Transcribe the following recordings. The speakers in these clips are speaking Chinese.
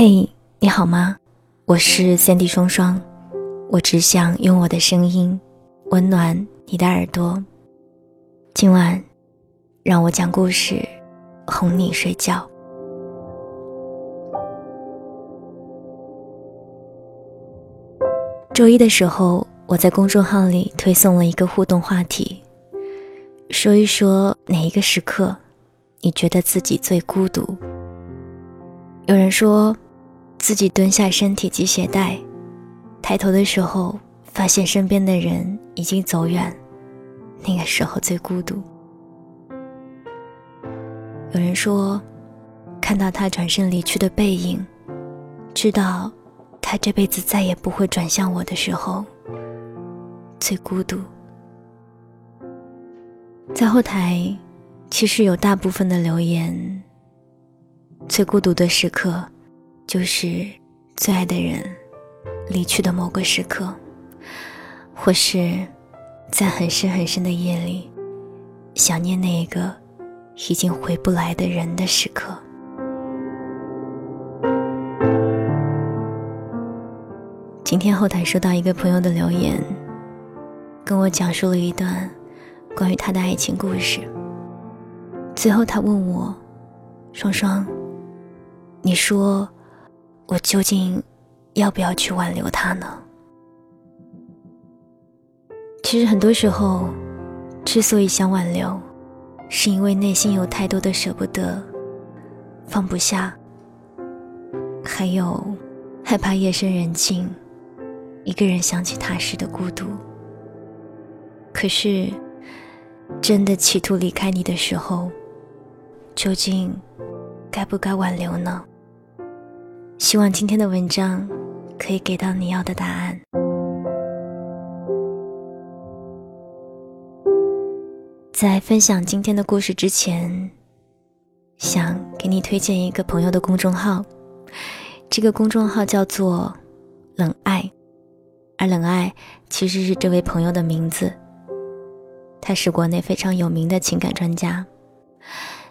嘿，你好吗？我是三 D 双双，我只想用我的声音温暖你的耳朵。今晚，让我讲故事，哄你睡觉。周一的时候，我在公众号里推送了一个互动话题，说一说哪一个时刻，你觉得自己最孤独？有人说。自己蹲下身体系鞋带，抬头的时候，发现身边的人已经走远，那个时候最孤独。有人说，看到他转身离去的背影，知道他这辈子再也不会转向我的时候，最孤独。在后台，其实有大部分的留言，最孤独的时刻。就是最爱的人离去的某个时刻，或是在很深很深的夜里，想念那个已经回不来的人的时刻。今天后台收到一个朋友的留言，跟我讲述了一段关于他的爱情故事。最后他问我：“双双，你说？”我究竟要不要去挽留他呢？其实很多时候，之所以想挽留，是因为内心有太多的舍不得、放不下，还有害怕夜深人静，一个人想起他时的孤独。可是，真的企图离开你的时候，究竟该不该挽留呢？希望今天的文章可以给到你要的答案。在分享今天的故事之前，想给你推荐一个朋友的公众号，这个公众号叫做“冷爱”，而“冷爱”其实是这位朋友的名字。他是国内非常有名的情感专家，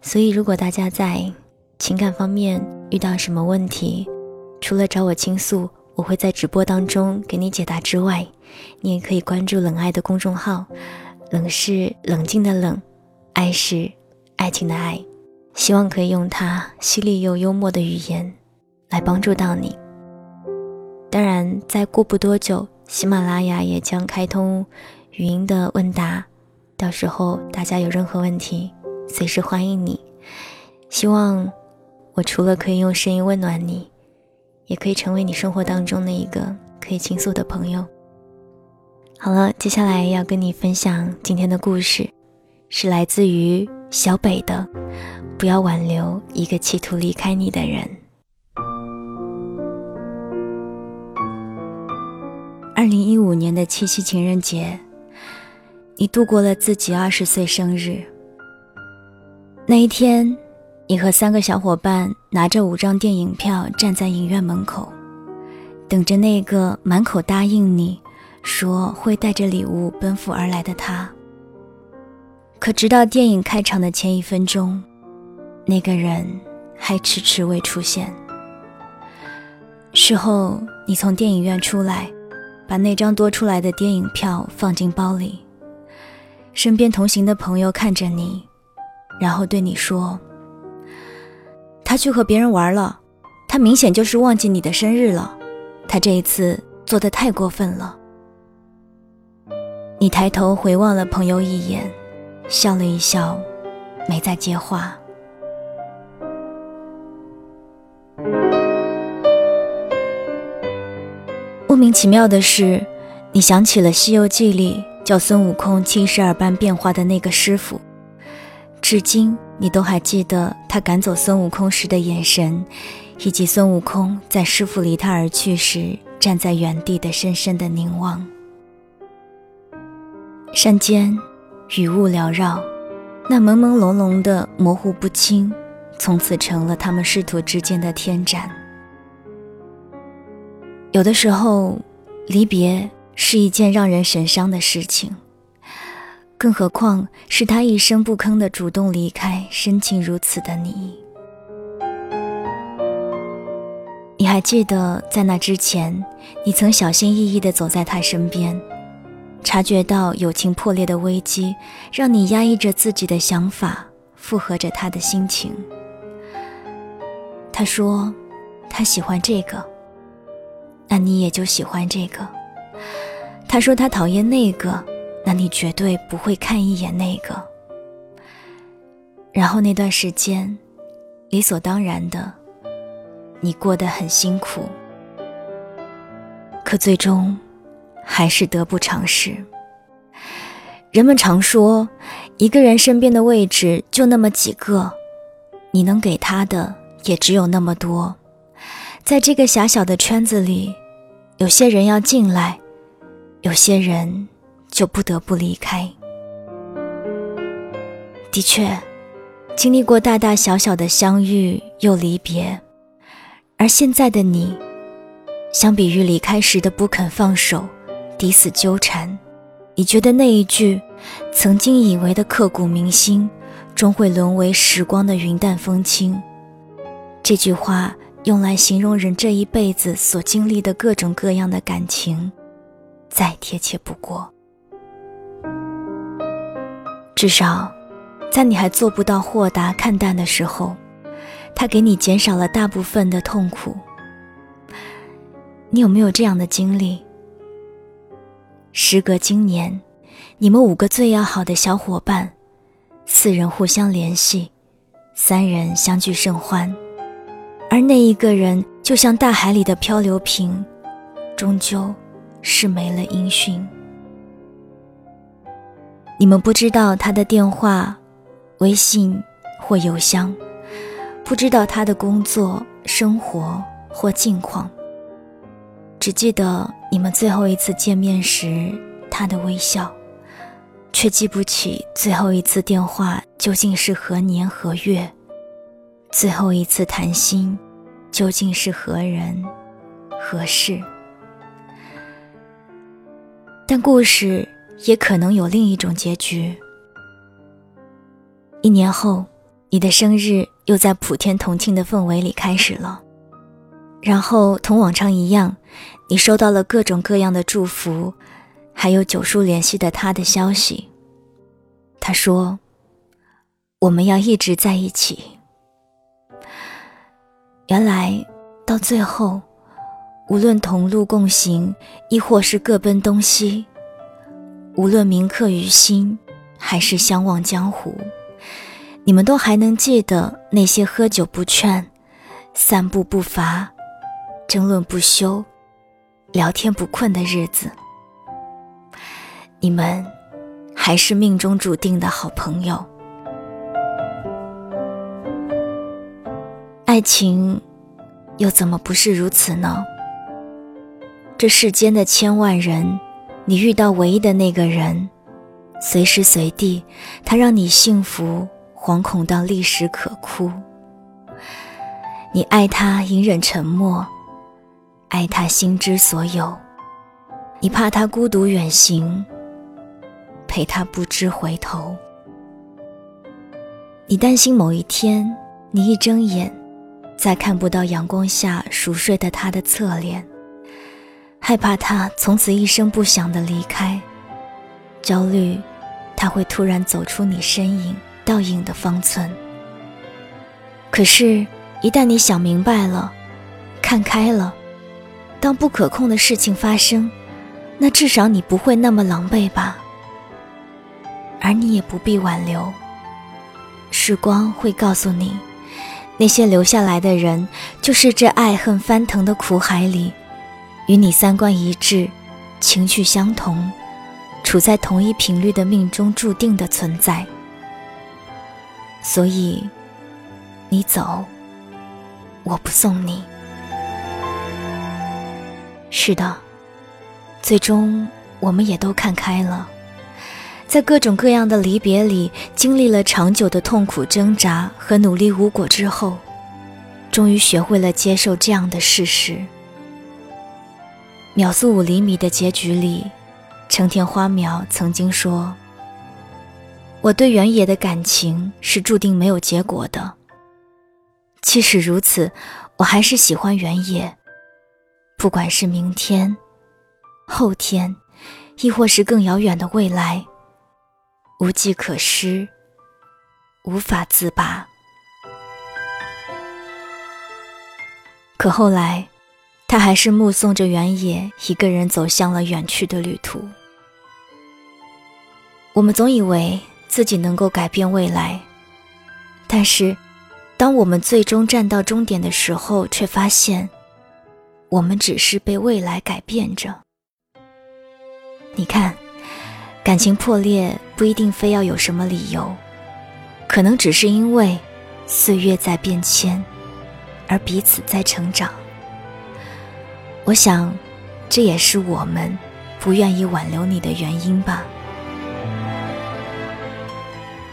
所以如果大家在情感方面遇到什么问题，除了找我倾诉，我会在直播当中给你解答之外，你也可以关注冷爱的公众号。冷是冷静的冷，爱是爱情的爱。希望可以用它犀利又幽默的语言来帮助到你。当然，再过不多久，喜马拉雅也将开通语音的问答，到时候大家有任何问题，随时欢迎你。希望我除了可以用声音温暖你。也可以成为你生活当中的一个可以倾诉的朋友。好了，接下来要跟你分享今天的故事，是来自于小北的《不要挽留一个企图离开你的人》。二零一五年的七夕情人节，你度过了自己二十岁生日。那一天。你和三个小伙伴拿着五张电影票站在影院门口，等着那个满口答应你说会带着礼物奔赴而来的他。可直到电影开场的前一分钟，那个人还迟迟未出现。事后，你从电影院出来，把那张多出来的电影票放进包里。身边同行的朋友看着你，然后对你说。他去和别人玩了，他明显就是忘记你的生日了。他这一次做的太过分了。你抬头回望了朋友一眼，笑了一笑，没再接话。莫名其妙的是，你想起了《西游记》里叫孙悟空七十二般变化的那个师傅，至今。你都还记得他赶走孙悟空时的眼神，以及孙悟空在师傅离他而去时站在原地的深深的凝望。山间雨雾缭绕，那朦朦胧胧的模糊不清，从此成了他们师徒之间的天斩。有的时候，离别是一件让人神伤的事情。更何况是他一声不吭的主动离开，深情如此的你。你还记得在那之前，你曾小心翼翼地走在他身边，察觉到友情破裂的危机，让你压抑着自己的想法，附和着他的心情。他说，他喜欢这个，那你也就喜欢这个。他说他讨厌那个，那你绝对不会看一眼那个。然后那段时间，理所当然的。你过得很辛苦，可最终还是得不偿失。人们常说，一个人身边的位置就那么几个，你能给他的也只有那么多。在这个狭小的圈子里，有些人要进来，有些人就不得不离开。的确，经历过大大小小的相遇又离别。而现在的你，相比于离开时的不肯放手、抵死纠缠，你觉得那一句曾经以为的刻骨铭心，终会沦为时光的云淡风轻？这句话用来形容人这一辈子所经历的各种各样的感情，再贴切不过。至少，在你还做不到豁达看淡的时候。他给你减少了大部分的痛苦。你有没有这样的经历？时隔今年，你们五个最要好的小伙伴，四人互相联系，三人相聚甚欢，而那一个人就像大海里的漂流瓶，终究是没了音讯。你们不知道他的电话、微信或邮箱。不知道他的工作、生活或近况，只记得你们最后一次见面时他的微笑，却记不起最后一次电话究竟是何年何月，最后一次谈心究竟是何人何事。但故事也可能有另一种结局。一年后，你的生日。又在普天同庆的氛围里开始了，然后同往常一样，你收到了各种各样的祝福，还有九叔联系的他的消息。他说：“我们要一直在一起。”原来到最后，无论同路共行，亦或是各奔东西，无论铭刻于心，还是相忘江湖。你们都还能记得那些喝酒不劝、散步不乏、争论不休、聊天不困的日子。你们还是命中注定的好朋友。爱情又怎么不是如此呢？这世间的千万人，你遇到唯一的那个人，随时随地，他让你幸福。惶恐到立时可哭。你爱他隐忍沉默，爱他心之所有。你怕他孤独远行，陪他不知回头。你担心某一天你一睁眼，再看不到阳光下熟睡的他的侧脸，害怕他从此一声不响的离开，焦虑他会突然走出你身影。倒影的方寸。可是，一旦你想明白了，看开了，当不可控的事情发生，那至少你不会那么狼狈吧？而你也不必挽留。时光会告诉你，那些留下来的人，就是这爱恨翻腾的苦海里，与你三观一致、情趣相同、处在同一频率的命中注定的存在。所以，你走，我不送你。是的，最终我们也都看开了，在各种各样的离别里，经历了长久的痛苦挣扎和努力无果之后，终于学会了接受这样的事实。秒速五厘米的结局里，成田花苗曾经说。我对原野的感情是注定没有结果的。即使如此，我还是喜欢原野。不管是明天、后天，亦或是更遥远的未来，无计可施，无法自拔。可后来，他还是目送着原野一个人走向了远去的旅途。我们总以为自己能够改变未来，但是，当我们最终站到终点的时候，却发现，我们只是被未来改变着。你看，感情破裂不一定非要有什么理由，可能只是因为岁月在变迁。而彼此在成长，我想，这也是我们不愿意挽留你的原因吧。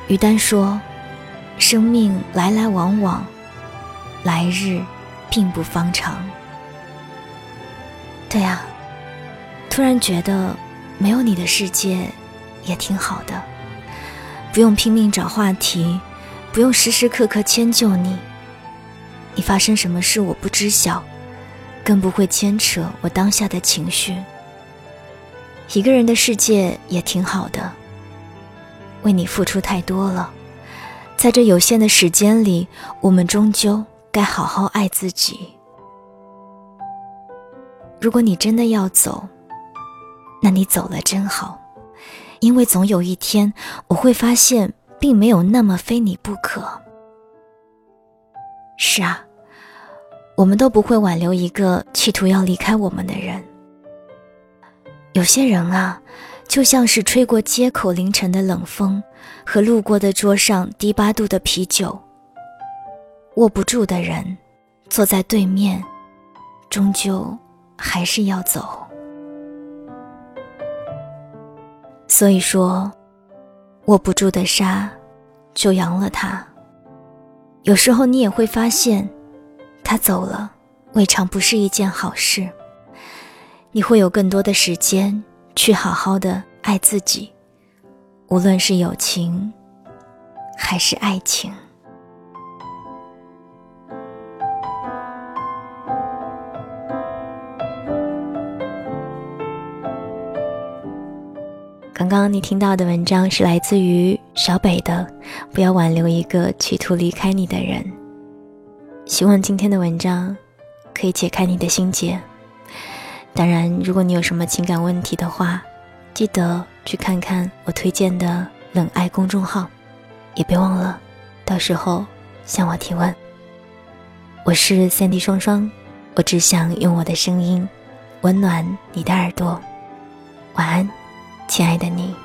于丹说：“生命来来往往，来日并不方长。”对啊，突然觉得没有你的世界也挺好的，不用拼命找话题，不用时时刻刻迁就你。你发生什么事我不知晓，更不会牵扯我当下的情绪。一个人的世界也挺好的。为你付出太多了，在这有限的时间里，我们终究该好好爱自己。如果你真的要走，那你走了真好，因为总有一天我会发现，并没有那么非你不可。是啊，我们都不会挽留一个企图要离开我们的人。有些人啊，就像是吹过街口凌晨的冷风，和路过的桌上低八度的啤酒。握不住的人，坐在对面，终究还是要走。所以说，握不住的沙，就扬了它。有时候你也会发现，他走了，未尝不是一件好事。你会有更多的时间去好好的爱自己，无论是友情，还是爱情。刚刚你听到的文章是来自于小北的，不要挽留一个企图离开你的人。希望今天的文章可以解开你的心结。当然，如果你有什么情感问题的话，记得去看看我推荐的冷爱公众号，也别忘了到时候向我提问。我是三 D 双双，我只想用我的声音温暖你的耳朵。晚安。亲爱的你。